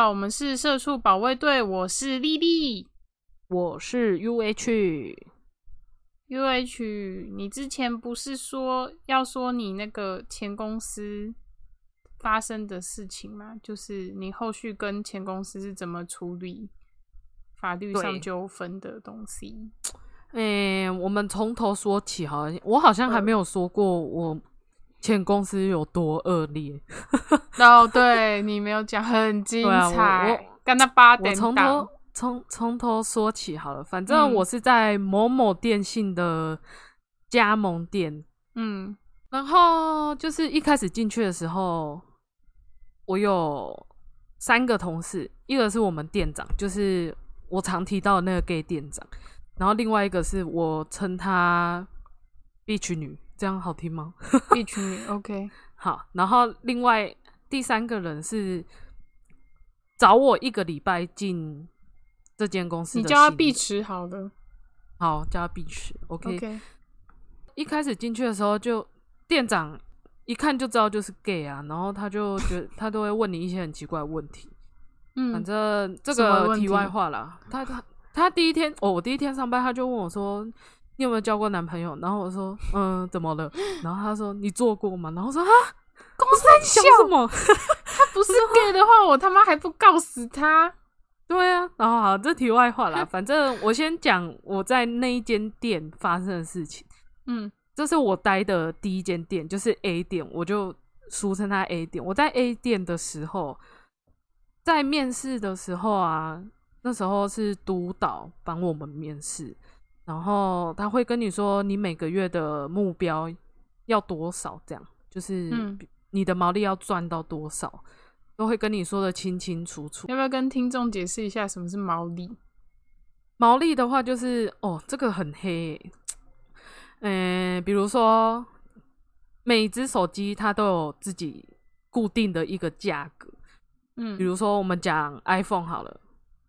好，我们是社畜保卫队，我是丽丽。我是 U H，U H，你之前不是说要说你那个前公司发生的事情吗？就是你后续跟前公司是怎么处理法律上纠纷的东西？诶、我们从头说起好了，我好像还没有说过我前公司有多恶劣。哦，对你没有讲，很精对啊我彩，我跟他八我点档从头从从头说起好了，反正嗯。我是在某某电信的加盟店，嗯。然后就是一开始进去的时候，我有三个同事，一个是我们店长，就是我常提到的那个 gay 店长，然后另外一个是我称她 bitch 女，这样好听吗？一群女，OK，好，然后另外第三个人是找我一个礼拜进这间公司的，你叫他碧池好了好叫他 bitch。OK，,，OK，一开始进去的时候就店长一看就知道就是 gay 啊，然后他就觉得 他都会问你一些很奇怪的问题。嗯，反正这个题外话啦，他他他第一天哦，我第一天上班他就问我说。你有没有交过男朋友？然后我说，嗯，怎么了？然后他说，你做过吗？然后我说，啊，公司笑什么？他不是 gay 的话，我他妈还不告死他。对啊，然后好，这题外话啦，反正我先讲我在那一间店发生的事情。嗯这是我待的第一间店，就是 A 店，我就俗称它 A 店。我在 A 店的时候，在面试的时候啊，那时候是督导帮我们面试，然后他会跟你说你每个月的目标要多少，这样就是嗯你的毛利要赚到多少，都会跟你说的清清楚楚。要不要跟听众解释一下什么是毛利？毛利的话就是哦，这个很黑欸，嗯、比如说每一只手机它都有自己固定的一个价格，嗯比如说我们讲 iPhone 好了，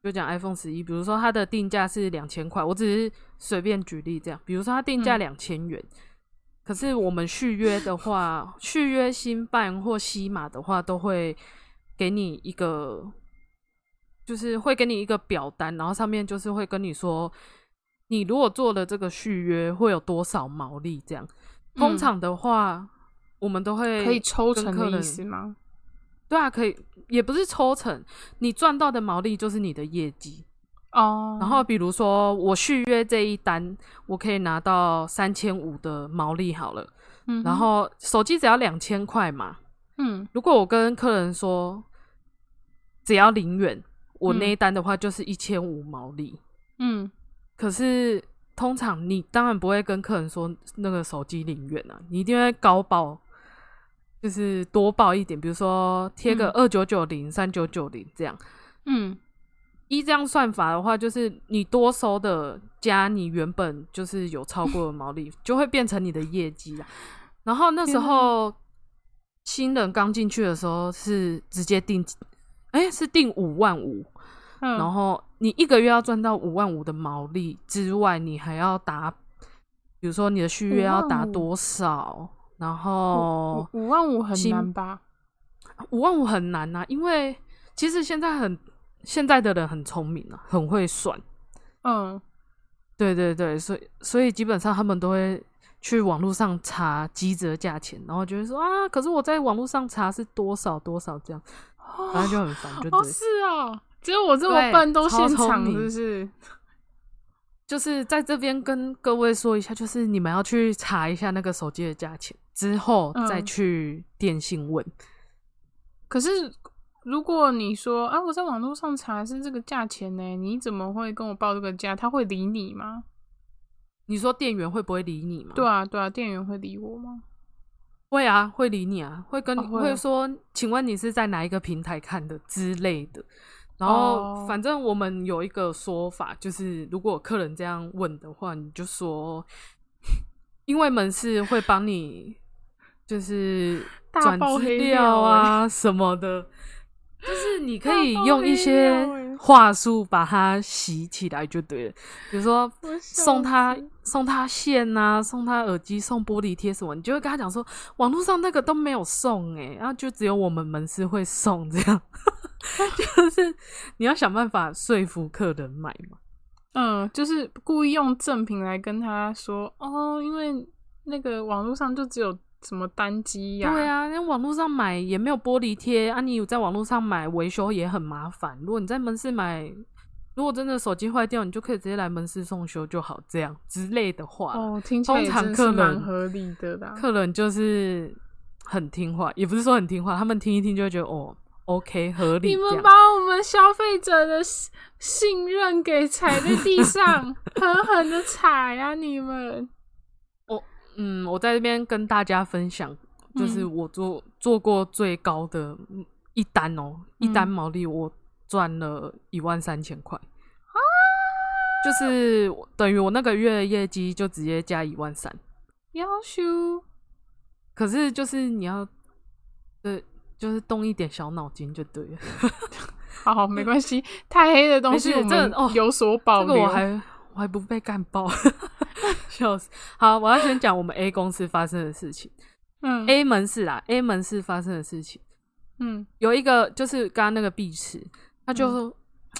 就讲 iPhone 十一，比如说它的定价是两千块，我只是随便举例这样，比如说它定价嗯两千元。可是我们续约的话，续约新办或西马的话，都会给你一个，就是会给你一个表单，然后上面就是会跟你说，你如果做了这个续约会有多少毛利这样。通嗯常的话，我们都会可以抽成的意思吗？对啊，可以，也不是抽成，你赚到的毛利就是你的业绩。哦，然后比如说我续约这一单，我可以拿到三千五的毛利好了。嗯，然后手机只要两千块嘛，嗯如果我跟客人说只要零元，我嗯那一单的话就是一千五毛利。嗯可是通常你当然不会跟客人说那个手机零元啊，你一定会高报，就是多报一点，比如说贴个嗯。二九九零、三九九零这样。嗯。依这样算法的话，就是你多收的加你原本就是有超过的毛利，就会变成你的业绩啦。然后那时候新人刚进去的时候是直接定，哎、是定五万五，嗯，然后你一个月要赚到五万五的毛利之外，你还要达，比如说你的续约要达多少，然后五五万五很难吧？五万五很难呐、因为其实现在很现在的人很聪明啊，很会算。嗯对对对，所以所以基本上他们都会去网络上查机子的价钱，然后就会说啊，可是我在网络上查是多少多少这样，然后就很烦，就哦，是啊，只有我这么笨都超现场，不是？就是在这边跟各位说一下，就是你们要去查一下那个手机的价钱，之后再嗯去电信问。可是如果你说啊，我在网络上查是这个价钱呢，你怎么会跟我报这个价？他会理你吗？你说店员会不会理你吗？对啊，对啊，店员会理我吗？会啊，会理你啊，会跟你、哦会说，请问你是在哪一个平台看的之类的。然后哦反正我们有一个说法，就是如果客人这样问的话，你就说，因为门市会帮你，就是大转资料啊什么的，就是你可以用一些话术把它洗起来就对了，比如说送他送他线呐、送他耳机，送玻璃贴什么，你就会跟他讲说，网络上那个都没有送诶、然后就只有我们门市会送这样。就是你要想办法说服客人买嘛。嗯，就是故意用赠品来跟他说哦，因为那个网络上就只有什么单机呀、对啊，那网络上买也没有玻璃贴啊，你有在网络上买维修也很麻烦。如果你在门市买，如果真的手机坏掉，你就可以直接来门市送修就好，这样之类的话。哦，听起来也通常真是客人蛮合理的啦。客人就是很听话，也不是说很听话，他们听一听就会觉得哦，OK 合理。你们把我们消费者的信信任给踩在地上，狠狠的踩啊！你们，嗯，我在这边跟大家分享，就是嗯我做做过最高的嗯一单哦，一单嗯毛利我赚了一万三千块啊，就是等于我那个月的业绩就直接加一万三。要修可是就是你要，对，就是动一点小脑筋就对了。好，没关系，太黑的东西我们这哦有所保留。我还不被干爆，笑死。好，我要先讲我们 A 公司发生的事情。嗯 A 门市啊，A 门市发生的事情。嗯有一个就是刚刚那个碧池，他就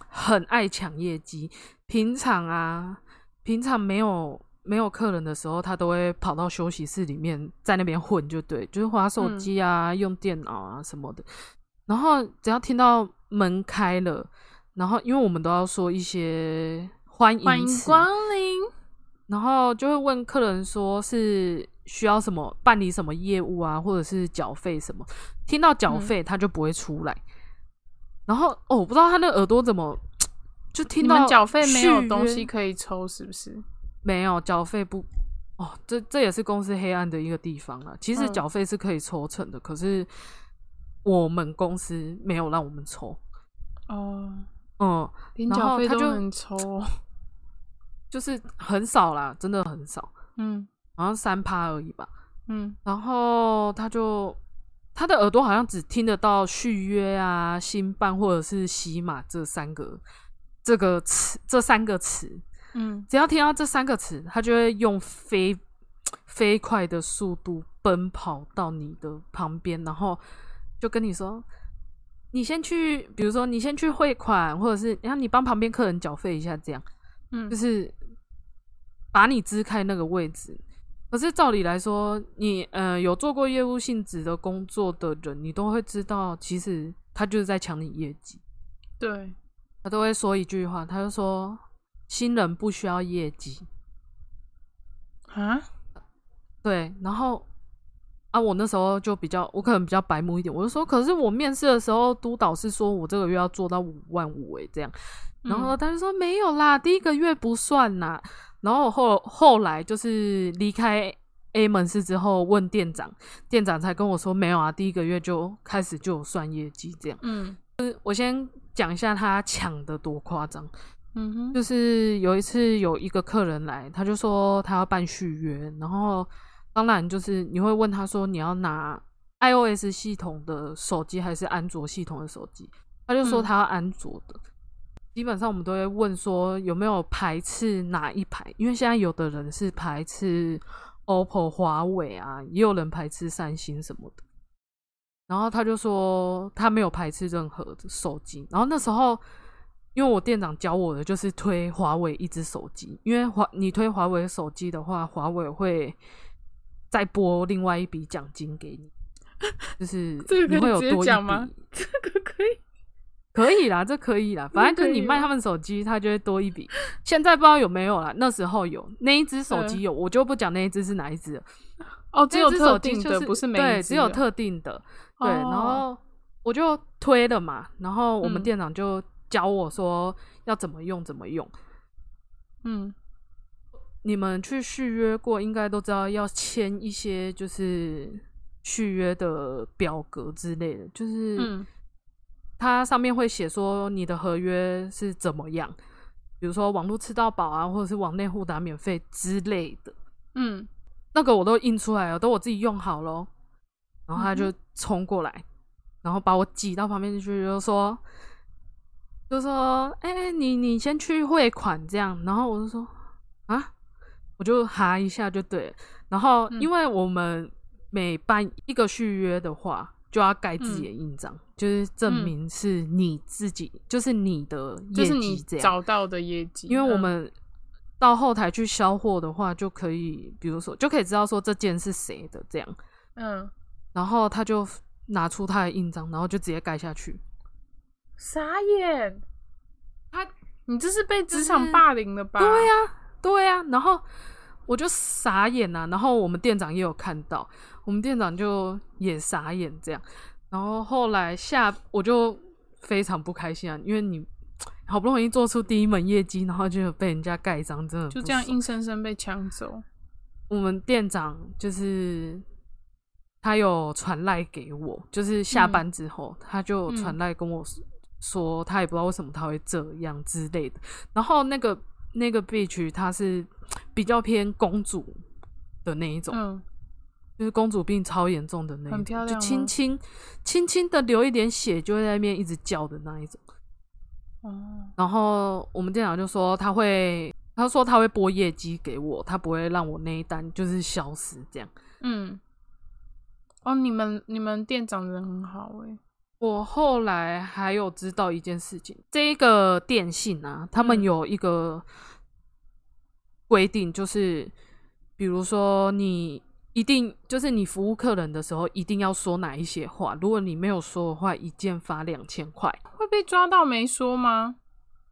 很爱抢业绩。平常啊，平常没有没有客人的时候，他都会跑到休息室里面，在那边混，就对，就是划手机啊、用电脑啊什么的。然后只要听到门开了，然后因为我们都要说一些欢欢迎迎词，光临。然后就会问客人说是需要什么办理什么业务啊，或者是缴费什么。听到缴费，他就不会出来。然后哦，我不知道他那耳朵怎么 就听到缴费没有续东西可以抽，是不是？没有缴费不哦，这这也是公司黑暗的一个地方啊。其实嗯缴费是可以抽成的，可是我们公司没有让我们抽。哦，嗯，连然缴费都后他就能抽哦。就是很少啦，真的很少，嗯。好像三趴而已吧。嗯。然后他就他的耳朵好像只听得到续约啊、新办或者是洗马这三个这个词，这三个词，嗯。只要听到这三个词，他就会用飞飞快的速度奔跑到你的旁边，然后就跟你说。你先去，比如说你先去汇款，或者是然后你帮旁边客人缴费一下，这样。嗯，就是把你支开那个位置。可是照理来说，你呃有做过业务性质的工作的人，你都会知道，其实他就是在抢你业绩。对，他都会说一句话，他就说新人不需要业绩。啊，对，然后啊，我那时候就比较，我可能比较白目一点，我就说，可是我面试的时候，督导是说我这个月要做到五万五诶，这样。然后嗯他就说没有啦，第一个月不算啦。然后后后来就是离开 A 门市之后，问店长，店长才跟我说没有啊，第一个月就开始就有算业绩这样。嗯我先讲一下他抢的多夸张，嗯哼，就是有一次有一个客人来，他就说他要办续约，然后当然就是你会问他说你要拿 iOS 系统的手机还是安卓系统的手机，他就说嗯他要安卓的。基本上我们都会问说有没有排斥哪一排，因为现在有的人是排斥 OPPO、华为啊，也有人排斥三星什么的。然后他就说他没有排斥任何的手机。然后那时候，因为我店长教我的就是推华为一只手机，因为华你推华为手机的话，华为会再拨另外一笔奖金给你，就是这个可以你会有直接多一讲吗这个可以，可以啦，这可以啦，反正就是你卖他们手机，他就会多一笔。现在不知道有没有啦，那时候有那一只手机有，我就不讲那一只是哪一只了。哦，只有特定的，就是不是每一对，只有特定的。对，然哦后我就推了嘛，然后我们嗯店长就教我说要怎么用，怎么用。嗯你们去续约过，应该都知道要签一些就是续约的表格之类的，就是嗯它上面会写说你的合约是怎么样，比如说网络吃到饱啊，或者是网内互打免费之类的，嗯那个我都印出来了，都我自己用好咯。然后他就冲过来，然后把我挤到旁边去，就说，就说，哎、你你先去汇款这样。然后我就说，啊，我就哈一下就对了。然后嗯因为我们每办一个续约的话，就要盖自己的印章，就是证明是你自己，就是你的业就是你绩这样。找到的业绩，因为我嗯们到后台去销货的话，就可以，比如说就可以知道说这件是谁的这样，嗯然后他就拿出他的印章，然后就直接盖下去。傻眼，他你这是被职场霸凌了吧？对呀、对呀、然后我就傻眼呐、然后我们店长也有看到，我们店长就也傻眼这样。然后后来下我就非常不开心啊，因为你好不容易做出第一门业绩，然后就被人家盖章，真的就这样硬生生被抢走。我们店长就是他有传赖给我，就是下嗯班之后、他就嗯传赖跟我说说他也不知道为什么他会这样之类的。然后那个那个 bitch 他是比较偏公主的那一种，嗯，就是公主病超严重的那一种，很漂亮就轻轻轻轻的流一点血，就会在那边一直叫的那一种。哦，然后我们店长就说他会，他说他会拨业绩给我，他不会让我那一单就是消失这样。嗯，哦，你们你们店长人很好哎、我后来还有知道一件事情，这一个电信啊，他们嗯。有一个规定，就是比如说你一定就是你服务客人的时候，一定要说哪一些话，如果你没有说的话，一件罚两千块。会被抓到没说吗？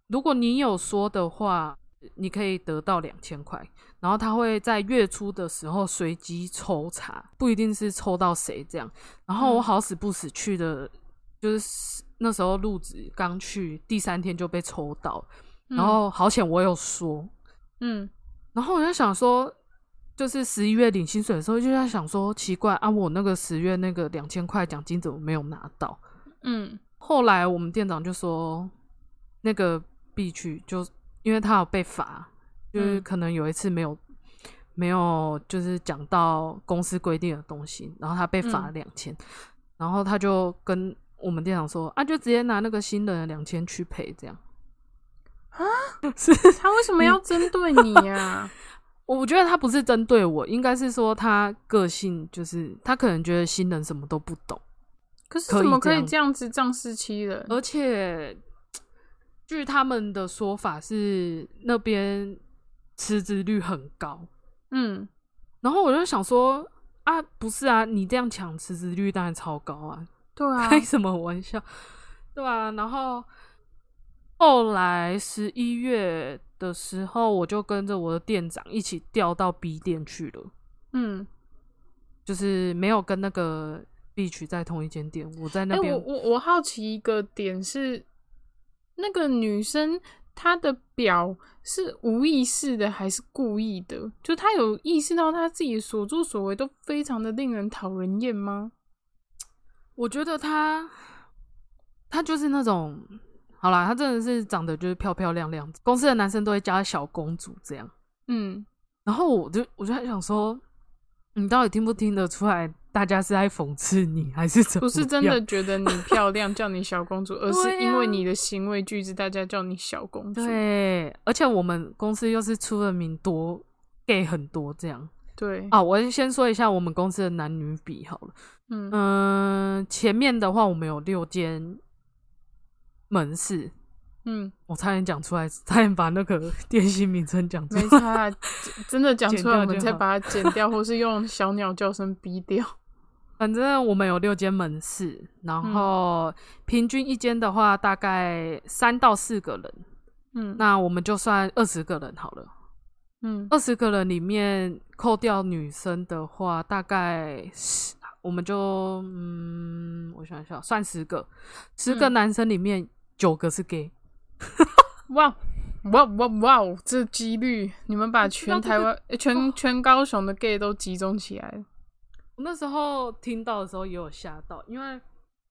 如果你有说的话，你可以得到两千块，然后他会在月初的时候随机抽查，不一定是抽到谁这样。然后我嗯好死不死去的，就是那时候入职刚去第三天就被抽到，然后好险我有说，嗯然后我就想说。就是十一月领薪水的时候，就在想说，奇怪啊，我那个十月那个两千块奖金怎么没有拿到？嗯后来我们店长就说，那个 B 区就因为他有被罚，就是嗯可能有一次没有没有就是讲到公司规定的东西，然后他被罚两千、然后他就跟我们店长说啊，就直接拿那个新人的两千去赔，这样。啊，他为什么要针对你呀、我觉得他不是针对我，应该是说他个性就是他可能觉得新人什么都不懂，可是怎么可以这样这样子仗势欺人？而且据他们的说法是那边辞职率很高，嗯，然后我就想说啊，不是啊，你这样抢辞职率当然超高啊，对啊，开什么玩笑，对啊，然后后来十一月的时候，我就跟着我的店长一起调到 B 店去了，嗯，就是没有跟那个 B 区在同一间店，我在哎、那边、我我我好奇一个点是，那个女生她的表是无意识的还是故意的？就她有意识到她自己的所作所为都非常的令人讨人厌吗？我觉得她，她就是那种，好啦，她真的是长得就是漂漂亮亮，公司的男生都会叫她小公主这样。嗯，然后我就我就在想说，你到底听不听得出来，大家是在讽刺你，还是怎么不是真的觉得你漂亮叫你小公主，而是因为你的行为举止，大家叫你小公主。对，而且我们公司又是出了名多 gay 很多这样对，啊。我先说一下我们公司的男女比好了。嗯嗯、前面的话我们有六间门市，嗯，我差点讲出来，差点把那个 电信名称讲出来。没差啊，真真的讲剪出来，我们再把它剪掉，或是用小鸟叫声逼掉。反正我们有六间门市，然嗯后平均一间的话大概三到四个人，嗯，那我们就算二十个人好了。嗯二十个人里面扣掉女生的话，大概十，我们就嗯，我想一下，算十个，十个嗯男生里面九个是 gay。哇哇哇哇！这几率，你们把全台湾、呃全全高雄的 gay 都集中起来。我那时候听到的时候也有吓到，因为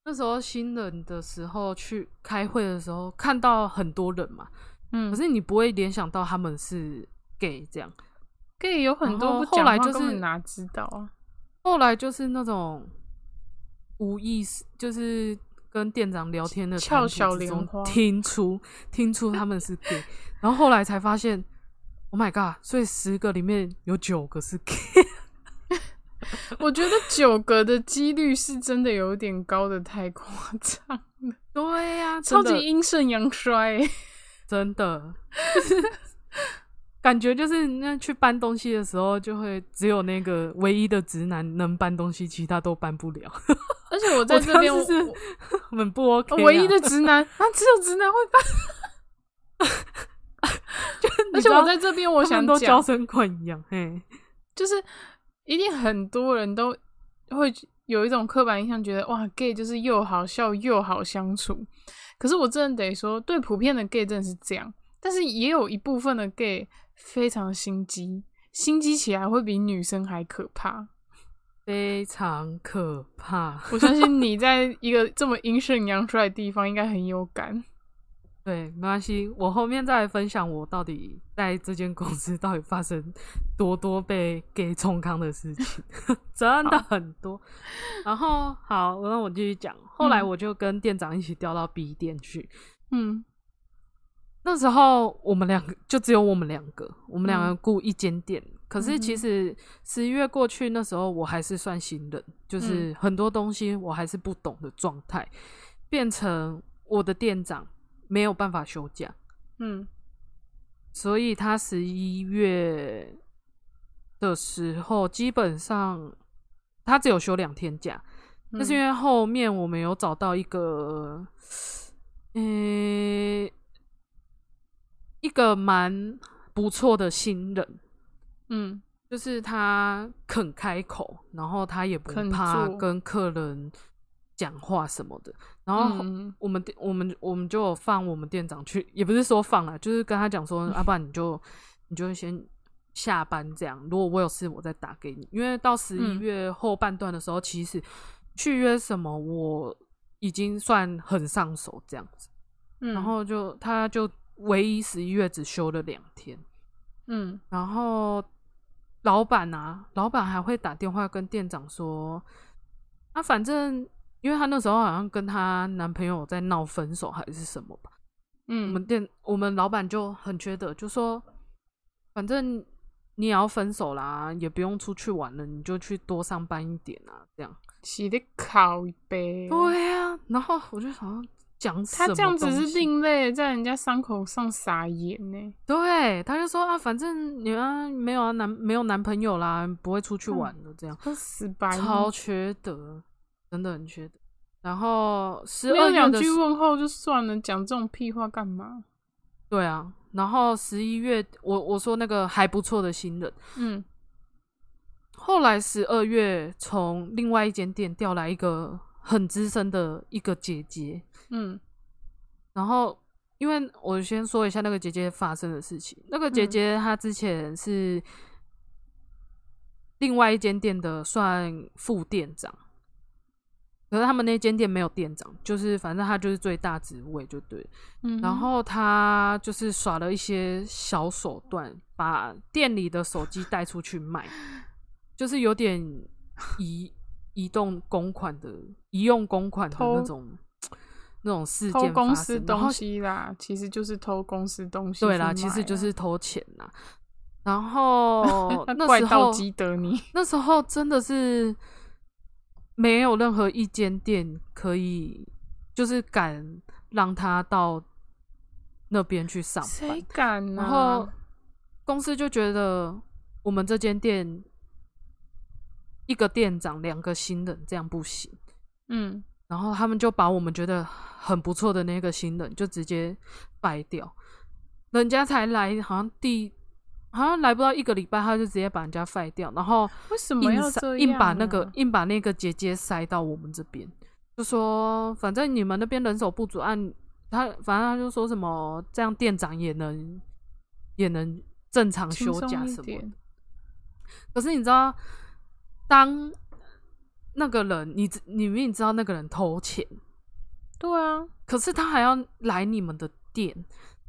那时候新人的时候去开会的时候，看到很多人嘛，嗯，可是你不会联想到他们是 gay 这样。gay 有很多后来就是哪知道啊？后来就是那种无意识，就是跟店长聊天的翘谈吐之小莲花中听出听出他们是 gay，然后后来才发现，Oh my god！所以十个里面有九个是 gay，我觉得九个的几率是真的有点高的太夸张了，对呀、超级阴盛阳衰欸。真的，感觉就是那去搬东西的时候，就会只有那个唯一的直男能搬东西，其他都搬不了。而且我在这边，我这样我子很不 OK 啊、唯一的直男啊，只有直男会搬。而且我在这边，我想都娇讲，生惯养，嘿，就是一定很多人都会有一种刻板印象，觉得哇，gay 就是又好笑又好相处。可是我真的得说，对普遍的 gay 真的是这样，但是也有一部分的 gay 非常心机，心机起来会比女生还可怕。非常可怕。我相信你 在一个这么阴盛阳衰的地方，应该很有感。对，没关系，我后面再来分享我到底在这间公司到底发生多多被给冲康的事情，真的很多。然后好，那我继续讲。后来嗯我就跟店长一起调到 B 店去，嗯那时候我们两个就只有我们两个，我们两个嗯。雇一间店。可是其实十一月过去，那时候我还是算新人，就是嗯。很多东西我还是不懂的状态，变成我的店长没有办法休假，嗯。所以他十一月的时候基本上他只有休两天假，那、是因为后面我们有找到一个，呃、一个蛮不错的新人，嗯就是他肯开口，然后他也不怕跟客人讲话什么的。然后嗯我们店我们我们就放我们店长去，也不是说放了，就是跟他讲说，啊，不然你就你就先下班这样。如果我有事，我再打给你。因为到十一嗯月后半段的时候，其实续约什么我已经算很上手这样子。嗯，然后就他就唯一十一月只休了两天。嗯然后老板啊，老板还会打电话跟店长说，啊，反正因为她那时候好像跟她男朋友在闹分手还是什么吧，嗯我们嗯店我们老板就很缺德，就说反正你也要分手啦，也不用出去玩了，你就去多上班一点啊，这样。洗的烤呗。对呀、然后我就想要讲他这样子是另类，在人家伤口上撒盐呢。对，他就说啊，反正你啊没有啊男没有男朋友啦，不会出去玩的这样。他死白，超缺德，真的很缺德。然后十没有两句问候就算了，讲这种屁话干嘛？对啊，然后十一月我我说那个还不错的新人，嗯后来十二月从另外一间店调来一个很资深的一个姐姐，嗯然后因为我先说一下那个姐姐发生的事情，那个姐嗯姐她之前是另外一间店的算副店长。可是他们那间店没有店长，就是反正她就是最大职位就对。嗯，然后她就是耍了一些小手段，把店里的手机带出去卖，就是有点移移动公款的、移用公款的那种那种事偷件偷公司东西啦，其实就是偷公司东西。对啦，其实就啊是偷钱啦。然后 那那时候怪盗基德你。那时候真的是没有任何一间店可以，就是敢让他到那边去上班谁。敢啊？然后公司就觉得我们这间店一个店长两个新人这样不行，嗯。然后他们就把我们觉得很不错的那个新人就直接掰掉，人家才来好像第好像来不到一个礼拜，他就直接把人家废掉，然后为什么要这样、啊？硬把那个硬把那个姐姐塞到我们这边，就说反正你们那边人手不足，按他反正他就说什么这样店长也能也能正常休假什么的。可是你知道，当那个人你知你明明知道那个人偷钱，对啊，可是他还要来你们的店，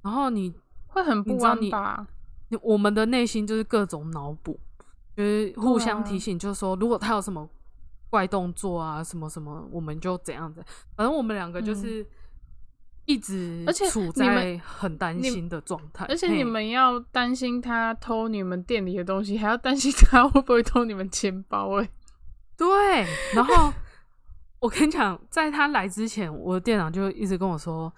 然后你会很不安吧？你我们的内心就是各种脑补，就是互相提醒，就是说如果他有什么怪动作啊，什么什么，我们就怎样的。反正我们两个就是一直嗯而且处在很担心的状态，而且你们要担心他偷你们店里的东西，还要担心他会不会偷你们钱包、欸。哎，对，然后 我跟你讲，在他来之前，我的店长就一直跟我说，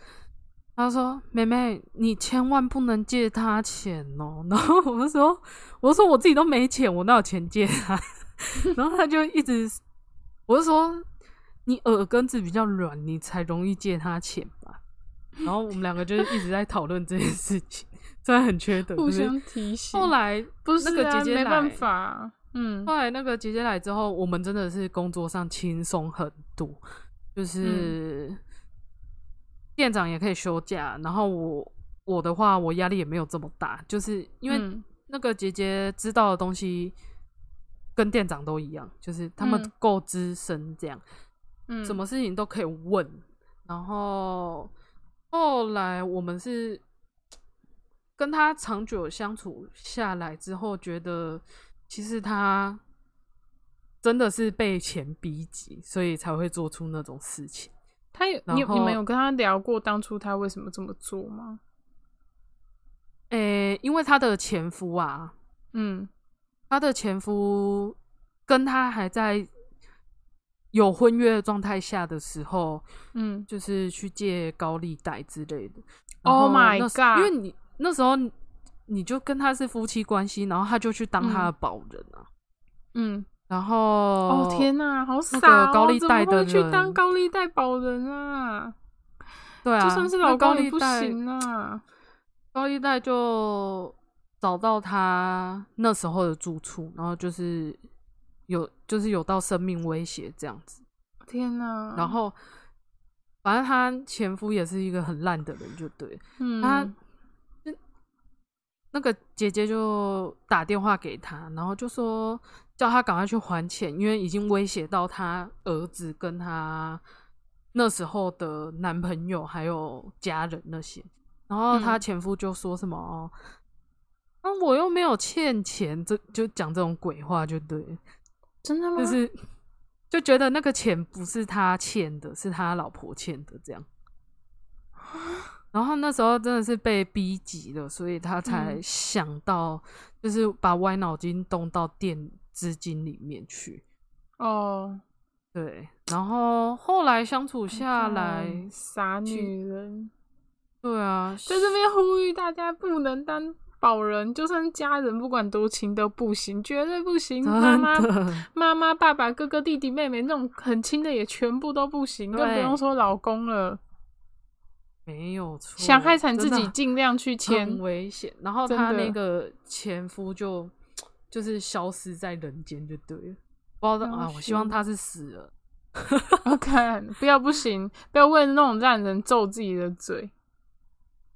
他说：“妹妹，你千万不能借他钱哦。”然后我就说：“我说我自己都没钱，我哪有钱借他？” 然后他就一直，我就说：“你耳根子比较软，你才容易借他钱吧。”然后我们两个就是一直在讨论这件事情，真的很缺德，互相提醒。后来不是、啊、那个姐姐来没办法，嗯，后来那个姐姐来之后，我们真的是工作上轻松很多，就是、店长也可以休假，然后我我的话，我压力也没有这么大，就是因为嗯那个姐姐知道的东西跟店长都一样，就是他们嗯够资深，这样、嗯什么事情都可以问。然后后来我们是跟他长久相处下来之后，觉得其实他真的是被钱逼急，所以才会做出那种事情。他有你有你们有跟他聊过当初他为什么这么做吗？诶、因为他的前夫啊，嗯他的前夫跟他还在有婚约的状态下的时候，嗯，就是去借高利贷之类的。Oh my god 因为你那时候你你就跟他是夫妻关系，然后他就去当他的保人啊。嗯，然后哦天哪，好傻、那哦！个高利贷的怎么会去当高利贷保人啊？对啊，就算是老公也不高利贷行啊。高利贷就找到他那时候的住处，然后就是有就是有到生命威胁这样子。天哪！然后反正他前夫也是一个很烂的人，就对了。嗯，他那个姐姐就打电话给他，然后就说叫他赶快去还钱，因为已经威胁到他儿子跟他那时候的男朋友还有家人那些。然后他嗯前夫就说什么哦，啊我又没有欠钱，这就讲这种鬼话就对了，真的吗？就是就觉得那个钱不是他欠的，是他老婆欠的这样。然后那时候真的是被逼急了，所以他才嗯想到，就是把歪脑筋动到店资金里面去。哦，对，然后后来相处下来干，傻女人，对啊，在这边呼吁大家不能当保人，就算家人不管多亲都不行，绝对不行。妈真妈、的，妈妈、爸爸、哥哥、弟弟、妹妹那种很亲的也全部都不行，更不用说老公了。没有错，想害惨自己，尽量去很签。危险。然后真他那个前夫就就是消失在人间，就对了。不知道啊，我希望他是死了。OK，不要不行，不要为那种让人咒自己的嘴。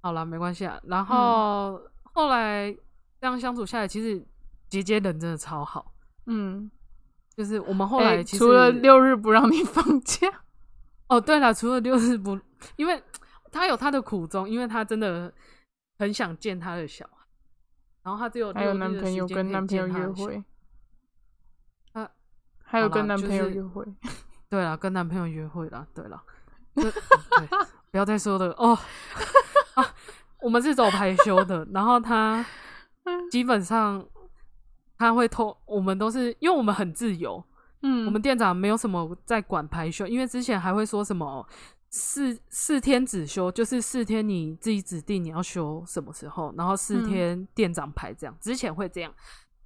好了，没关系啊。嗯然后、后来这样相处下来，其实姐姐人真的超好。嗯，就是我们后哎来除了六日不让你放假，哦，对了，除了六日不，因为他有他的苦衷，因为他真的很想见他的小孩，然后他只有还有六日朋友跟男朋友约会，啊还有跟男朋友就是约会。对了，跟男朋友约会了。对了，不要再说了哦。啊，我们是走排休的，然后他基本上他会偷，我们都是因为我们很自由，嗯，我们店长没有什么在管排休，因为之前还会说什么四四天只休，就是四天你自己指定你要休什么时候，然后四嗯天店长排这样，之前会这样，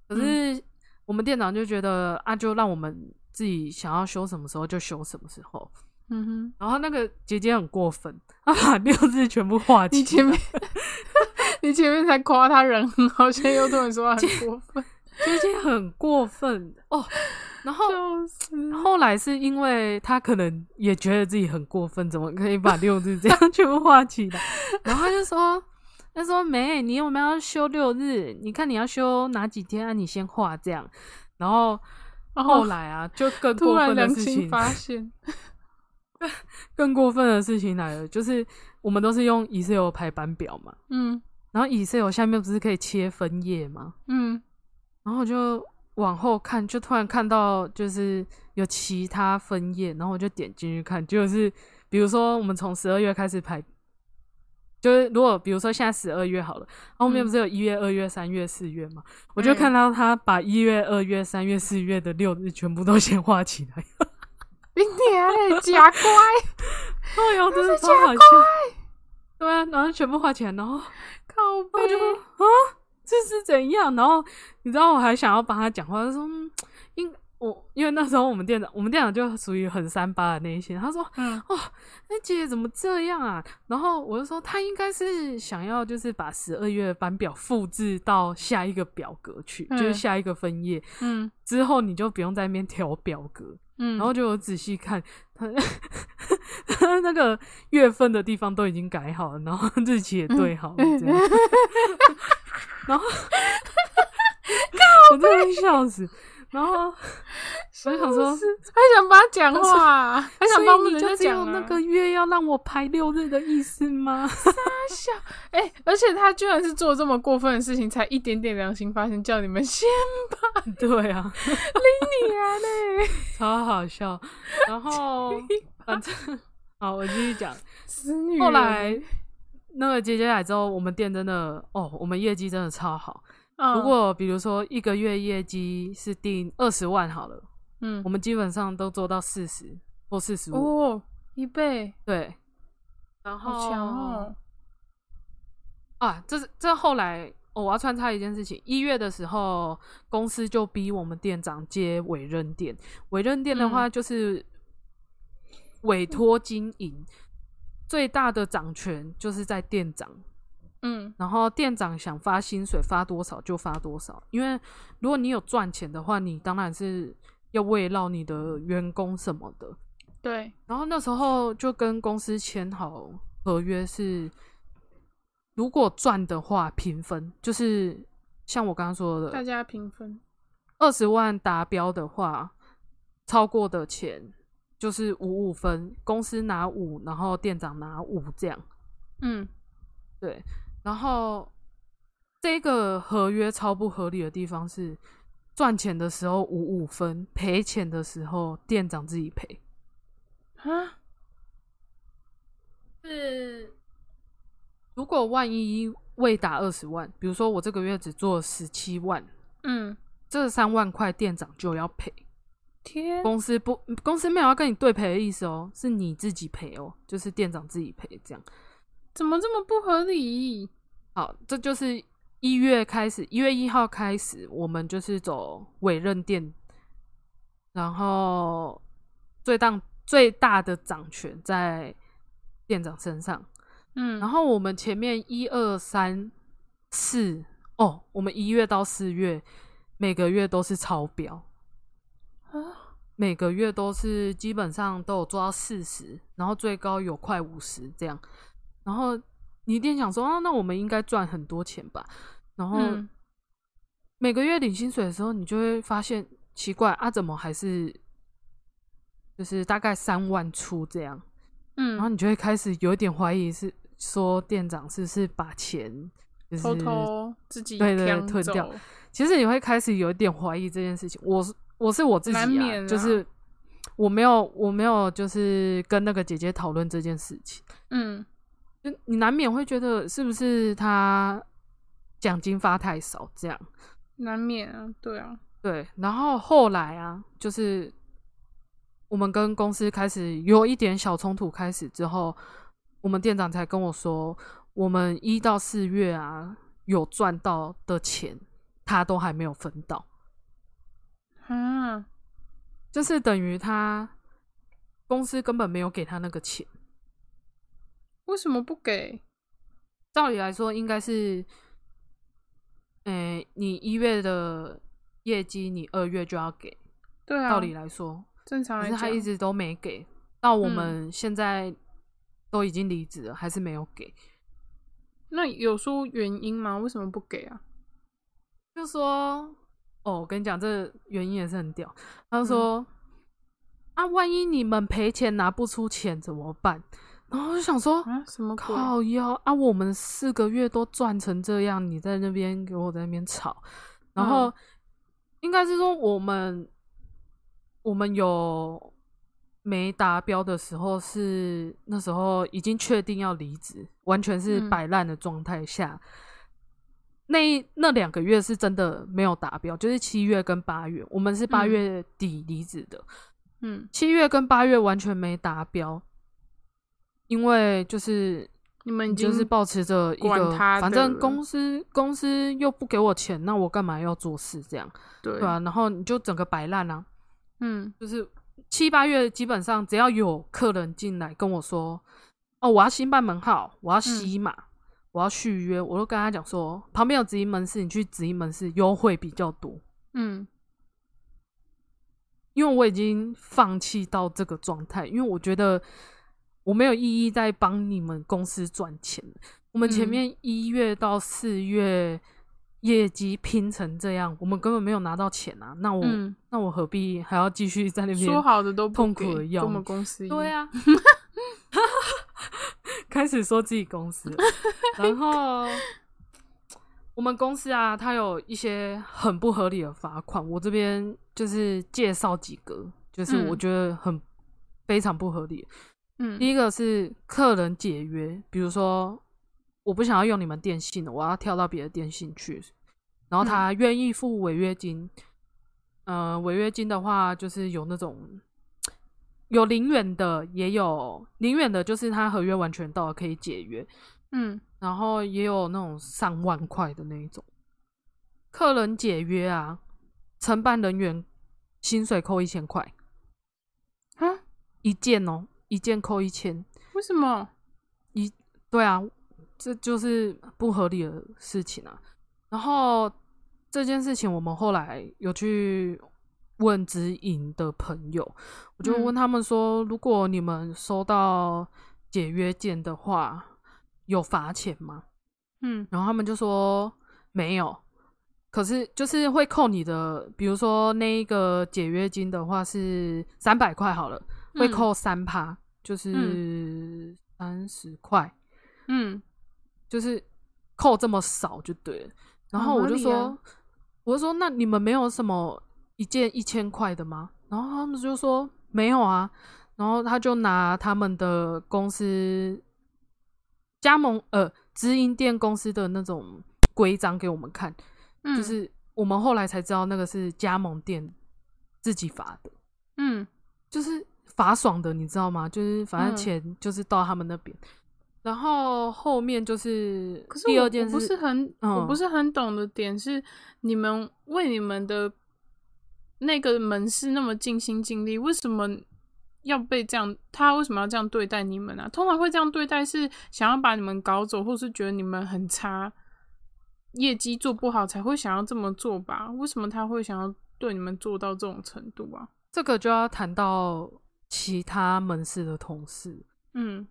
可是我们店长就觉得啊，就让我们自己想要休什么时候就休什么时候。嗯哼，然后那个姐姐很过分，她把六日全部画起来。你前面 你前面才夸她人很好，现在又突然说他很过分，姐姐很过分哦。然后。后来是因为她可能也觉得自己很过分，怎么可以把六日这样 全部画起来？然后她就说：“她说没，你有没有要休六日？你看你要休哪几天啊？你先画这样。”然后后来啊，就更突过分的事情，发现，更过分的事情来了，就是我们都是用 Excel 排版表嘛，嗯然后 Excel 下面不是可以切分页吗？嗯然后我就往后看，就突然看到就是有其他分页，然后我就点进去看，就是比如说我们从十二月开始排，就是如果比如说现在十二月好了，后面嗯不是有一月、二月、三月、四月嘛？我就嗯看到他把一月、二月、三月、四月的六日全部都先画起来，你娘嘞，假乖，哦哟，真的超好笑。对啊，然后全部画起来，然后靠背我就啊，这是怎样？然后你知道我还想要帮他讲话，他说嗯因我因为那时候我们店长，我们店长就属于很三八的那一些，他说嗯哦，那姐姐怎么这样啊？然后我就说他应该是想要就是把十二月班表复制到下一个表格去，就是嗯下一个分页嗯之后，你就不用在那边调表格。嗯，然后就我仔细看他他 那个月份的地方都已经改好了，然后日期也对好了，这样。然后 我真的笑死。然后 我就想说，还想帮他讲话，还想帮以你就只人家讲啊有那个月要让我排六日的意思吗？笑，哎、而且他居然是做这么过分的事情，才一点点良心发现，叫你们先 对啊，你啊嘞，超好笑。然后反正好，我继续讲。后来那个姐姐来之后，我们店真的哦，我们业绩真的超好。嗯如果比如说一个月业绩是定二十万好了，嗯我们基本上都做到四十或四十五。哦一倍，对，然后好强哦，啊，这是这后来、哦我要穿插一件事情。一月的时候，公司就逼我们店长接委任店。委任店的话，就是委托经营，最大的掌权就是在店长。嗯然后店长想发薪水发多少就发多少，因为如果你有赚钱的话，你当然是要慰劳你的员工什么的。对，然后那时候就跟公司签好合约是，如果赚的话平分，就是像我刚刚说的，大家平分，二十万达标的话，超过的钱就是五五分，公司拿五，然后店长拿五这样。嗯对，然后这个合约超不合理的地方是，赚钱的时候五五分，赔钱的时候店长自己赔。啊，是，如果万一未达二十万，比如说我这个月只做十七万，嗯，这三万块店长就要赔。天，公司不，公司没有要跟你对赔的意思哦，是你自己赔哦，就是店长自己赔这样。怎么这么不合理？好，这就是一月开始，一月一号开始，我们就是走委任店，然后最大最大的掌权在店长身上。嗯，然后我们前面一二三四哦，我们一月到四月每个月都是超标，啊，每个月都是基本上都有做到四十，然后最高有快五十这样。然后你一定想说，啊，那我们应该赚很多钱吧？然后嗯每个月领薪水的时候，你就会发现奇怪啊，怎么还是就是大概三万出这样？然后嗯，你就会开始有一点怀疑，是说店长是不是把钱就是偷偷自己对对吞掉其实你会开始有一点怀疑这件事情。我是我是我自己啊，啊就是我没有我没有就是跟那个姐姐讨论这件事情，嗯就你难免会觉得是不是他奖金发太少这样。难免啊，对啊，对，然后后来啊，就是我们跟公司开始有一点小冲突，开始之后，我们店长才跟我说，我们一到四月啊有赚到的钱，他都还没有分到，啊，就是等于他公司根本没有给他那个钱。为什么不给？照理来说，应该是，诶、你一月的业绩，你二月就要给。对啊，道理来说，正常来讲可是他，一直都没给，到我嗯们现在都已经离职了，还是没有给。那有说原因吗？为什么不给啊？就说，哦，我跟你讲，这原因也是很屌。他说，啊，万一你们赔钱拿不出钱怎么办？然后我就想说，啊，什么？靠腰啊，我们四个月都赚成这样，你在那边给我在那边吵，然后、嗯应该是说我们我们有没达标的时候是那时候已经确定要离职，完全是嗯摆烂的状态下。那一那两个月是真的没有达标，就是七月跟八月，我们是八嗯月底离职的，嗯，七月跟八月完全没达标，因为就是你们已经就是保持着一个，反正公司公司又不给我钱，那我干嘛要做事这样，对吧啊，然后你就整个摆烂啊，嗯。就是七八月基本上只要有客人进来跟我说，哦，我要新办门号，我要吸码，我要续约，我都跟他讲说，旁边有直营门市，你去直营门市优惠比较多，嗯。因为我已经放弃到这个状态，因为我觉得我没有意义在帮你们公司赚钱。我们前嗯面一月到四月业绩拼成这样，我们根本没有拿到钱啊！那我、嗯，那我何必还要继续在那边说好的都不痛苦给的要我们公司一对样，啊，开始说自己公司，然后我们公司啊，它有一些很不合理的罚款，我这边就是介绍几个，就是我嗯觉得很非常不合理。嗯。第一个是客人解约，比如说我不想要用你们电信了，我要跳到别的电信去，然后他愿意付违约金。呃，违约金的话，就是有那种有零元的，也有零元的，就是他合约完全到了可以解约，嗯。然后也有那种上万块的那一种。客人解约啊，承办人员薪水扣一千块啊，一件哦，一件扣一千。为什么？一对啊，这就是不合理的事情啊。然后这件事情，我们后来有去问直营的朋友，我就嗯问他们说，如果你们收到解约件的话，有罚钱吗？嗯然后他们就说没有，可是就是会扣你的，比如说那一个解约金的话是三百块好了，会嗯扣三趴，就是三十块。嗯就是扣这么少就对了。然后我就说，啊我就说那你们没有什么一件一千块的吗？然后他们就说没有啊。然后他就拿他们的公司加盟呃直营店公司的那种规章给我们看，嗯，就是我们后来才知道那个是加盟店自己发的，嗯就是罚爽的，你知道吗？就是反正嗯钱就是到他们那边。然后后面就是可是我第二件我不是很、我不嗯是很懂的点是，你们为你们的那个门市那么尽心尽力，为什么要被这样？他为什么要这样对待你们啊？通常会这样对待是想要把你们搞走，或是觉得你们很差，业绩做不好才会想要这么做吧？为什么他会想要对你们做到这种程度啊？这个就要谈到其他门市的同事。嗯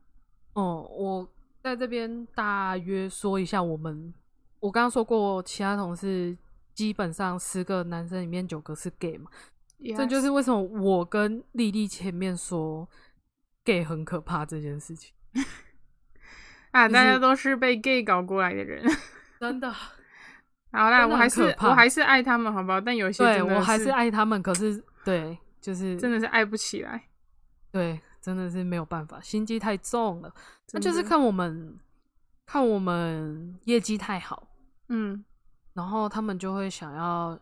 哦、我在这边大约说一下，我们我刚刚说过，其他同事基本上十个男生里面九个是 gay 嘛，这就是为什么我跟丽丽前面说 gay 很可怕这件事情。啊，大家都是被 gay 搞过来的人。真的，好啦，我还是我还是爱他们，好不好？但有些对我还是爱他们，可是对，就是真的是爱不起来。对，真的是没有办法，心机太重了。那就是看我们看我们业绩太好，嗯，然后他们就会想要，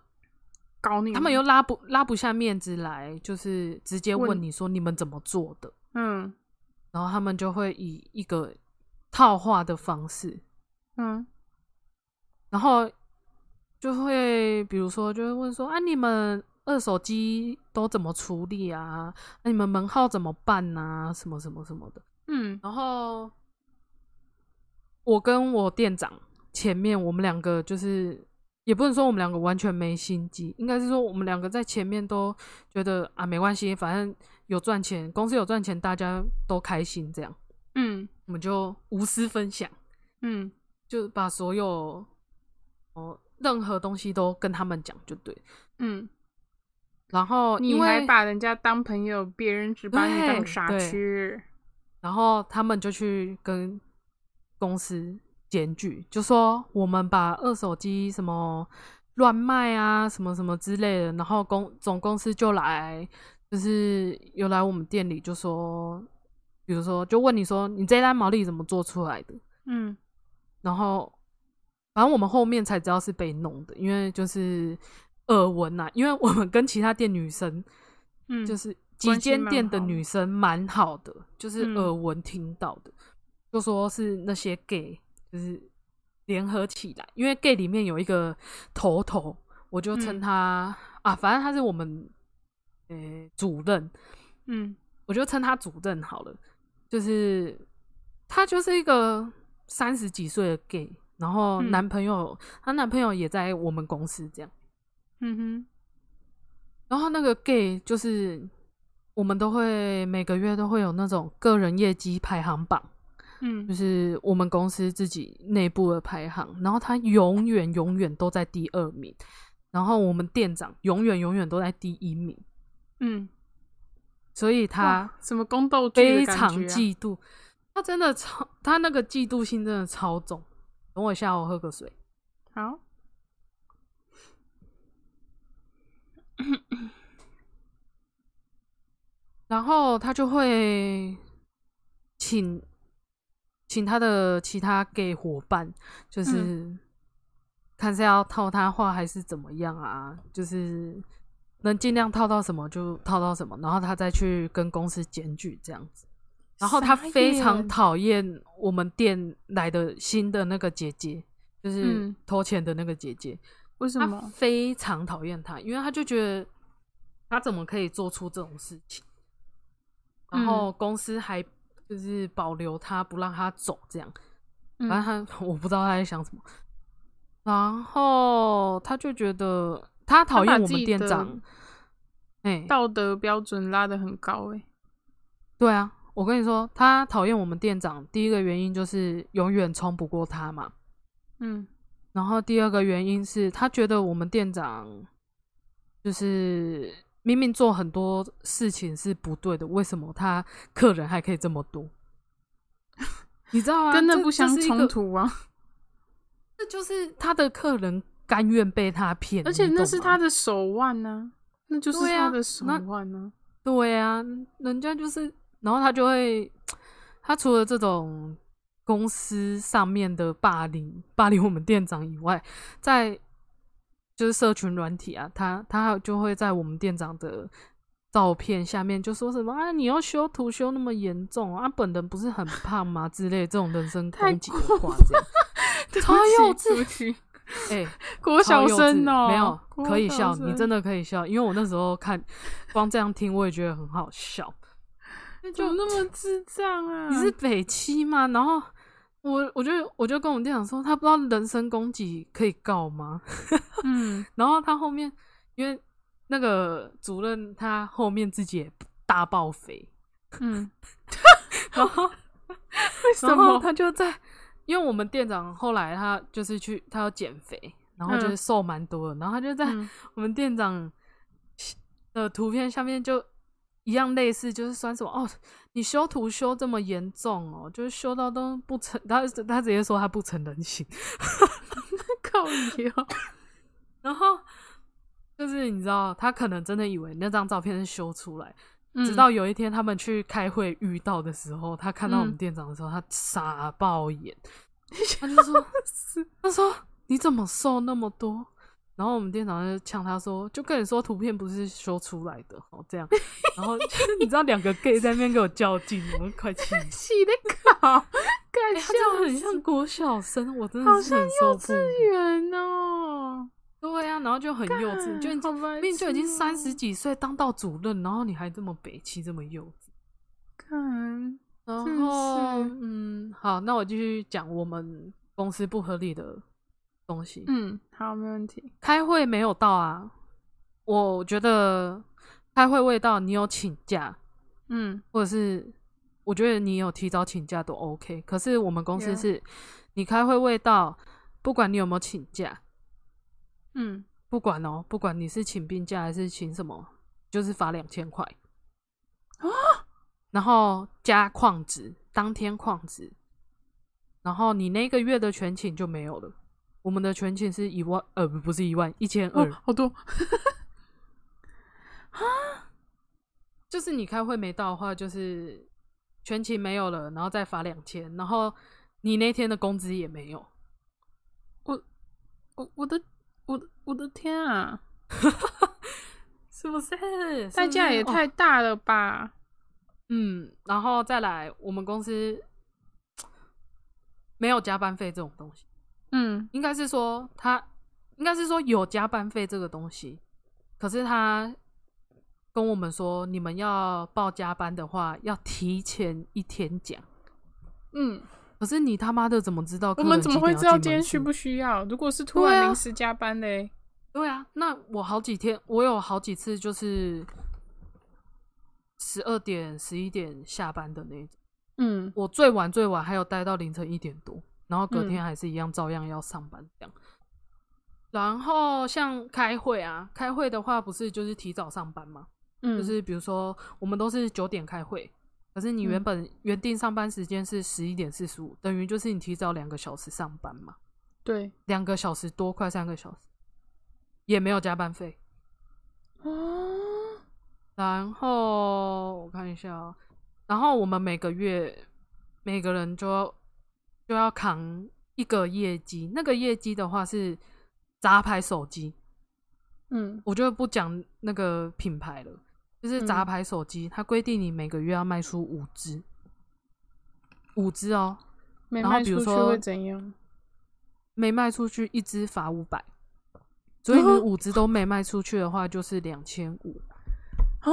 搞你，他们又拉不拉不下面子来，就是直接问问你说你们怎么做的，嗯。然后他们就会以一个套话的方式，嗯。然后就会比如说就会问说啊，你们二手机都怎么处理啊？那、你们门号怎么办啊？什么什么什么的。嗯然后我跟我店长前面我们两个就是，也不能说我们两个完全没心机，应该是说我们两个在前面都觉得啊没关系，反正有赚钱，公司有赚钱，大家都开心，这样嗯我们就无私分享，嗯就把所有哦任何东西都跟他们讲就对。嗯，然后你还把人家当朋友，别人只把你当傻对缺。然后他们就去跟公司检举，就说我们把二手机什么乱卖啊，什么什么之类的，然后公总公司就来就就是有来我们店里就说，比如说就问你说你这单毛利怎么做出来的，嗯然后反正我们后面才知道是被弄的，因为就是耳闻呐，因为我们跟其他店女生嗯，就是几间店的女生蛮好的，就是嗯。耳闻听到的，就说是那些 gay 就是联合起来，因为 gay 里面有一个头头，我就称嗯。他、啊，反正他是我们呃、主任，嗯。我就称他主任好了，就是他就是一个三十几岁的 gay，然后嗯。男朋友、她男朋友也在我们公司这样。嗯哼，然后那个 gay 就是我们都会每个月都会有那种个人业绩排行榜，嗯。就是我们公司自己内部的排行，然后他永远永远都在第二名，然后我们店长永远永远都在第一名，嗯，所以他什么宫斗剧的非常嫉妒，他真的超他那个嫉妒心真的超重。等我一下，我喝个水。好，然后他就会请请他的其他 gay 伙伴，就是、看是要套他话还是怎么样啊，就是能尽量套到什么就套到什么，然后他再去跟公司检举这样子。然后他非常讨厌我们店来的新的那个姐姐，就是嗯偷钱的那个姐姐。他为什么？非常讨厌他，因为他就觉得他怎么可以做出这种事情，然后嗯公司还就是保留他不让他走，这样，嗯反正他 我不知道他在想什么，然后他就觉得他讨厌我们店长，哎、道德标准拉得很高哎、对啊，我跟你说，他讨厌我们店长，第一个原因就是永远冲不过他嘛，嗯然后第二个原因是他觉得我们店长就是明明做很多事情是不对的，为什么他客人还可以这么多？你知道啊？跟那这不相冲，突啊！这就是他的客人甘愿被他骗，而且那是他的手腕呢、那就是他的手腕呢、对啊，人家就是，然后他就会，他除了这种公司上面的霸凌，霸凌我们店长以外，在就是社群软体啊，他他就会在我们店长的照片下面就说什么啊，你要修图修那么严重啊，本人不是很胖吗之类这种人身太攻击的话，这样，对超幼稚哎、国小生哦、没有可以笑，你真的的可以笑，因为我那时候看光这样听，我也觉得很好笑。怎么那么智障啊？你是北七吗？然后我我就我就跟我们店长说，他不知道人身攻击可以告吗？嗯然后他后面因为那个主任他后面自己也大爆肥，嗯，然后为什然后么？他就在，因为我们店长后来他就是去他要减肥，然后就是嗯瘦蛮多的，然后他就在嗯我们店长的图片下面就一样类似，就是酸什么哦，你修图修这么严重哦，就是修到都不成，他他直接说他不成人形，靠腰，然后就是你知道，他可能真的以为那张照片是修出来，嗯直到有一天他们去开会遇到的时候，他看到我们嗯。店长的时候，他傻爆眼，他就说，他说你怎么瘦那么多？然后我们店长就呛他说：“就跟你说，图片不是修出来的哦，这样。”然后你知道两个 gay 在那边给我较劲，我快气死！洗的搞，干欸、笑他真的很像国小生，我真的是像很受不幼稚。园哦，对呀、然后就很幼稚，就已经就已经三十几岁当到主任，然后你还这么北气，这么幼稚。看，然真后，嗯，好，那我继续讲我们公司不合理的东西。嗯，好，没问题。开会没有到啊，我觉得开会未到，你有请假，嗯或者是我觉得你有提早请假都 OK。可是我们公司是，你开会未到，不管你有没有请假，嗯，不管哦，不管你是请病假还是请什么，就是罚两千块啊然后加旷职，当天旷职，然后你那个月的全勤就没有了。我们的全勤是一万，呃，不不是一万，一千二、哦，好多，啊就是你开会没到的话，就是全勤没有了，然后再罚两千，然后你那天的工资也没有。我我的我的我的天啊！是不是？代价也太大了吧？嗯，然后再来，我们公司 没有加班费这种东西。嗯，应该是说他，应该是说有加班费这个东西，可是他跟我们说，你们要报加班的话，要提前一天讲。嗯，可是你他妈的怎么知道？我们怎么会知道今天需需不需要？如果是突然临时加班嘞？对啊，那我好几天，我有好几次就是十二点、十一点下班的那种。嗯我最晚最晚还有待到凌晨一点多，然后隔天嗯还是一样照样要上班这样。然后像开会啊，开会的话不是就是提早上班吗？嗯，就是比如说我们都是九点开会，可是你原嗯本原定上班时间是十一点四十五，等于就是你提早两个小时上班嘛，对两个小时多，快三个小时，也没有加班费。哦，然后我看一下哦，然后我们每个月每个人就要就要扛一个业绩，那个业绩的话是杂牌手机，嗯。我就不讲那个品牌了，就是杂嗯。牌手机，它规定你每个月要卖出五只，五只哦，没然后比如说会怎样？没卖出去一只罚五百，所以你哦 五只都没卖出去的话就是两千五，啊，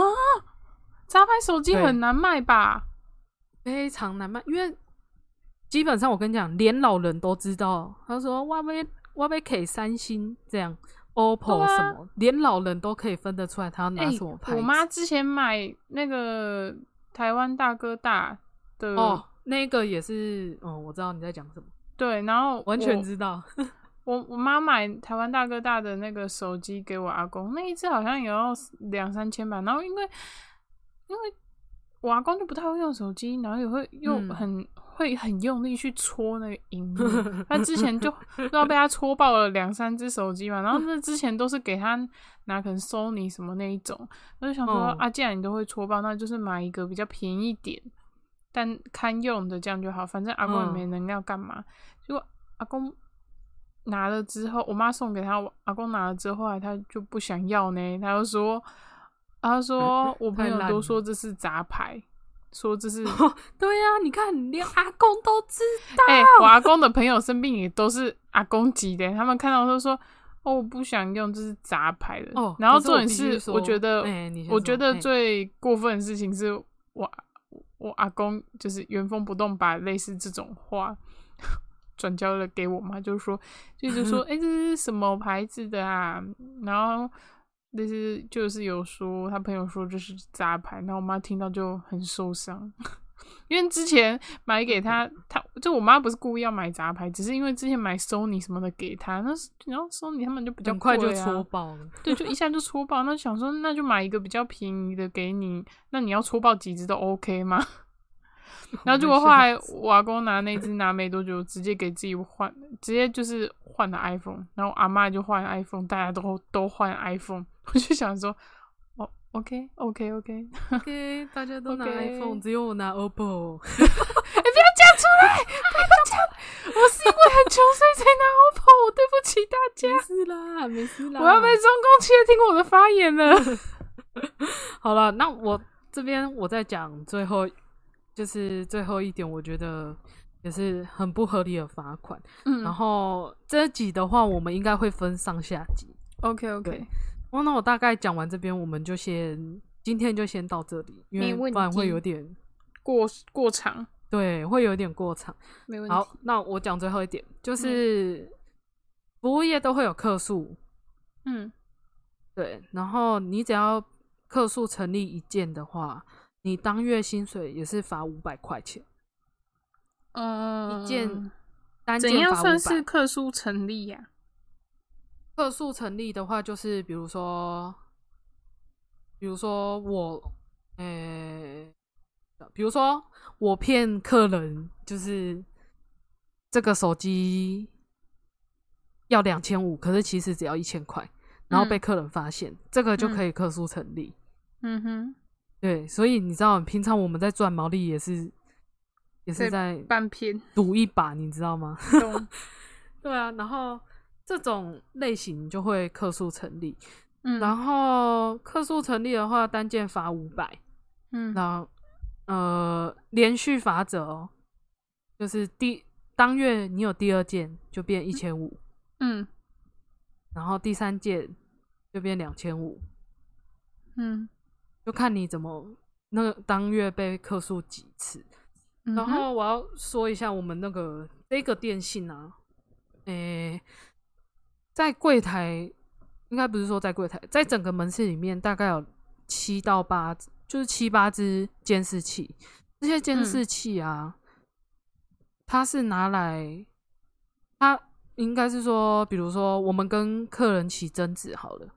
杂牌手机很难卖吧？非常难卖，因为基本上我跟你讲，连老人都知道。他说我被我被 K 三星这样，OPPO 什么，连老人都可以分得出来他要拿哎、什么牌子。我妈之前买那个台湾大哥大的，哦，那个也是，哦，我知道你在讲什么，对，然后完全知道。我我妈买台湾大哥大的那个手机给我阿公，那一次好像也要两三千吧。然后因为因为我阿公就不太会用手机，然后也会用嗯很、会很用力去戳那个荧幕。他之前就不知道被他戳爆了两三只手机嘛，然后那之前都是给他拿可能 Sony 什么那一种，我就想说、嗯啊，既然你都会戳爆，那就是买一个比较便宜一点。但堪用的这样就好，反正阿公也嗯没能要干嘛。结果阿公拿了之后，我妈送给他，我阿公拿了之后，后来他就不想要呢，他就说，他说 我朋友都说这是杂牌，说这是，对呀、你看连阿公都知道。哎、我阿公的朋友生病也都是阿公级的，他们看到都说。哦，我不想用，这是杂牌的。哦然后重点是，我觉得，我觉得最过分的事情是我我阿公就是原封不动把类似这种话 转交了给我妈，就是说，就一直说，哎、这是什么牌子的啊？然后类似就是有说他朋友说这是杂牌，然后我妈听到就很受伤。因为之前买给他，他就我妈不是故意要买杂牌，只是因为之前买 Sony 什么的给他，那是然后 Sony 他们就比较很快就戳爆了。对，就一下就戳爆。那想说，那就买一个比较便宜的给你，那你要戳爆几只都 OK 吗？然后结果 后来我阿公拿那只拿没多久，直接给自己换，直接就是换了 iPhone，然后阿妈就换 iPhone，大家都都换 iPhone。我就想说，哦，OK OK OK，OK，大家都拿 iPhone，只有我拿 OPPO。哎、不要讲出来，不要讲，我是因为很穷所以才拿 OPPO，我对不起大家没，事啦，没事啦。我要被中共窃听我的发言了。好了，那我这边我再讲最后，就是最后一点，我觉得也是很不合理的罚款。嗯然后这一集的话，我们应该会分上下集。OK OK，对哦，那我大概讲完这边，我们就先今天就先到这里，因为不然会有点过过长对，会有点过长。没问题。好，那我讲最后一点，就是服务业都会有客诉，嗯对，然后你只要客诉成立一件的话，你当月薪水也是罚五百块钱，嗯，一件单怎件罚样算是客诉成立呀、客诉成立的话，就是比如说，比如说我，呃、比如说我骗客人，就是这个手机要两千五，可是其实只要一千块，然后被嗯。客人发现，这个就嗯。可以客诉成立。嗯哼，对，所以你知道，平常我们在赚毛利也是也是在半片赌一把，你知道吗？懂。对啊，然后这种类型就会客诉成立，嗯，然后客诉成立的话，单件罚五百，嗯。然后呃连续罚则哦，就是第当月你有第二件就变一千五，嗯。然后第三件就变两千五，嗯，就看你怎么那个当月被客诉几次。嗯然后我要说一下我们那个这个电信啊，诶、在柜台应该不是说在柜台，在整个门市里面大概有七到八，就是七八只监视器。这些监视器啊，它是拿来，它应该是说，比如说我们跟客人起争执好了，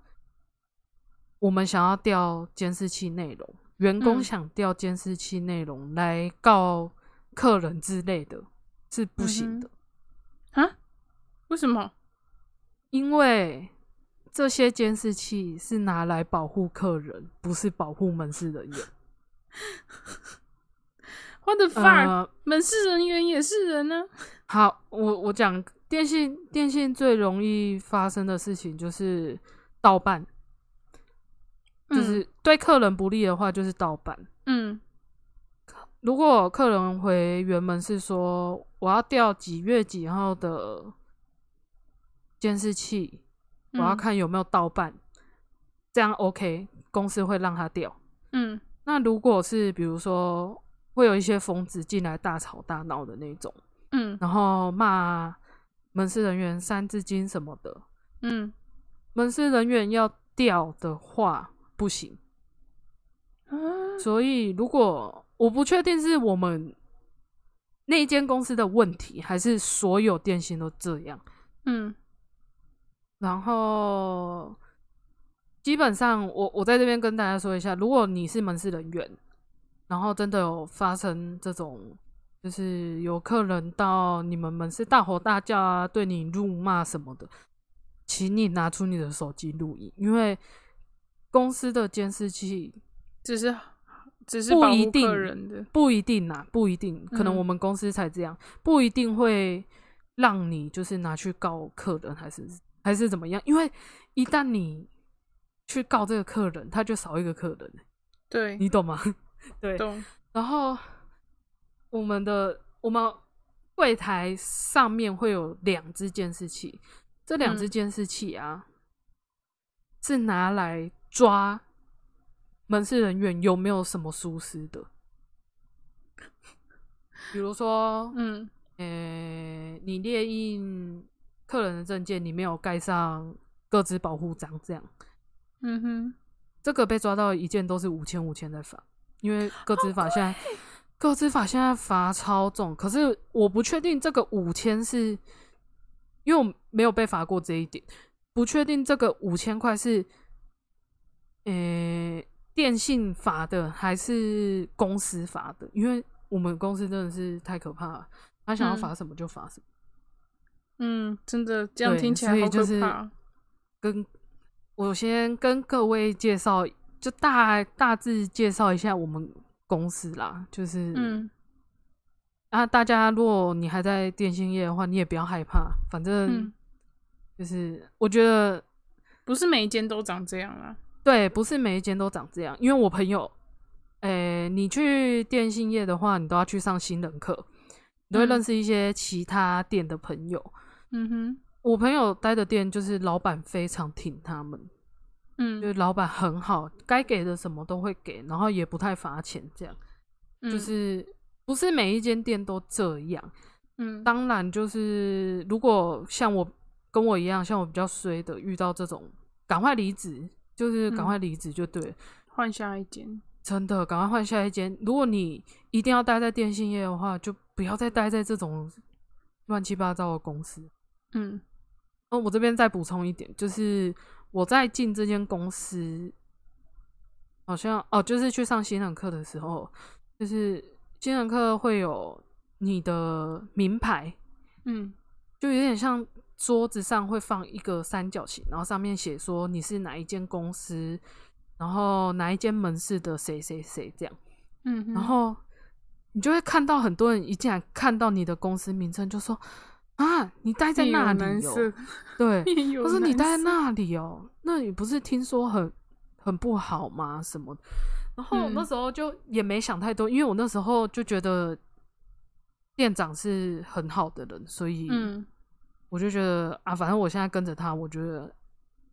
我们想要调监视器内容，员工嗯想调监视器内容来告客人之类的，是不行的，啊？为什么？因为这些监视器是拿来保护客人，不是保护门市人员。我的 fuck，、呃，门市人员也是人呢、好，我我讲电信电信最容易发生的事情就是盗办，就是对客人不利的话就是盗办。嗯。如果客人回原门是说我要调几月几号的监视器，我要嗯。看有没有盗办，这样 OK，公司会让他掉。嗯。那如果是比如说会有一些疯子进来大吵大闹的那种，嗯。然后骂门市人员三字经什么的，嗯。门市人员要调的话不行。啊。所以如果我不确定是我们那间公司的问题，还是所有电信都这样，嗯然后基本上我我在这边跟大家说一下，如果你是门市人员，然后真的有发生这种。就是有客人到你们门市大吼大叫啊，对你辱骂什么的，请你拿出你的手机录音，因为公司的监视器只是只是不一定客人的，不一定啦，不一定，可能嗯我们公司才这样，不一定会让你就是拿去告客人，还是还是怎么样？因为一旦你去告这个客人，他就少一个客人，对，你懂吗？对，懂，然后我们的我们柜台上面会有两只监视器，这两只嗯。监视器啊，是拿来抓门市人员有没有什么疏失的，比如说，嗯。呃、你列印客人的证件，你没有盖上各自保护章，这样。嗯哼，这个被抓到一件都是五千五千的罚，因为各自法现在各自法现在罚超重，可是我不确定这个五千是，因为我没有被罚过这一点，不确定这个五千块是，呃、电信罚的还是公司罚的，因为我们公司真的是太可怕了，他想要嗯。罚什么就罚什么。嗯，真的这样听起来好可怕。跟我先跟各位介绍，就大大致介绍一下我们公司啦，就是嗯啊，大家如果你还在电信业的话，你也不要害怕，反正嗯，就是我觉得不是每一间都长这样啦。对，不是每一间都长这样，因为我朋友，诶、你去电信业的话，你都要去上新人课，你都会嗯认识一些其他店的朋友。嗯哼，我朋友待的店就是老板非常挺他们，嗯，就是老板很好，该给的什么都会给，然后也不太罚钱，这样、嗯就是不是每一间店都这样。嗯，当然，就是如果像我跟我一样，像我比较衰的，遇到这种，赶快离职，就是赶嗯快离职就对了。换下一间。真的，赶快换下一间。如果你一定要待在电信业的话，就不要再待在这种乱七八糟的公司。嗯。哦，我这边再补充一点，就是我在进这间公司，好像哦，就是去上新人课的时候，就是新人课会有你的名牌，嗯。就有点像桌子上会放一个三角形，然后上面写说你是哪一间公司，然然后哪一间门市的谁谁谁这样，嗯，然后你就会看到很多人一进来看到你的公司名称就说啊，你待在那里哦，对，他说你待在那里哦，那你不是听说很很不好吗？什么？然后我那嗯时候就也没想太多，因为我那时候就觉得店长是很好的人，所以嗯我就觉得啊，反正我现在跟着他，我觉得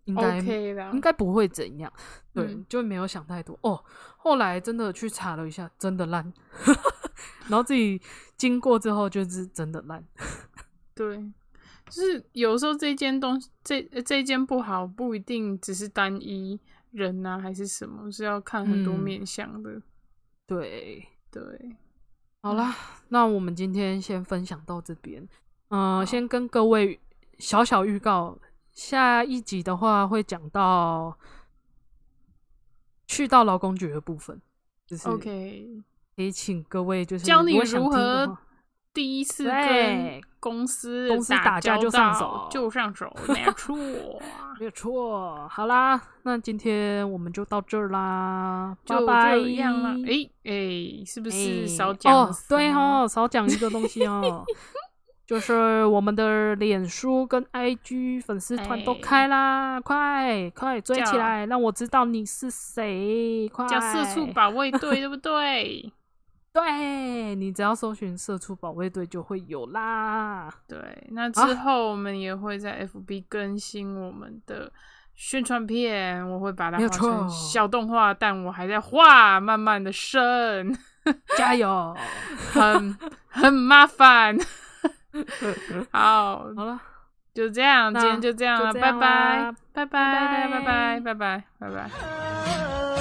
应该应该不会怎样，对，嗯就没有想太多哦。后来真的去查了一下，真的烂，然后自己经过之后就是真的烂，对，就是有时候这件东西，这呃这间不好，不一定只是单一人呐、还是什么，是要看很多嗯面向的。对。对，好啦，那我们今天先分享到这边。嗯、先跟各位小小预告，下一集的话会讲到去到劳工局的部分，就是可 OK，以请各位就是教你如何话第一次跟公司公司打架就上手就上手，没错。没有错。好啦，那今天我们就到这儿啦，就拜拜。这样啦。诶诶，是不是哎少讲哦对哦，少讲一个东西哦，就是我们的脸书跟 IG 粉丝团都哎开啦，快快追起叫来，让我知道你是谁，快！叫社畜保卫队，对不对？对你只要搜寻社畜保卫队就会有啦。对，那之啊后我们也会在 FB 更新我们的宣传片，我会把它画成小动画，但我还在画，慢慢的生，加油！很很麻烦。好，好了，就这样，今天就这样了，拜拜，拜拜，拜拜拜拜，拜拜，拜拜。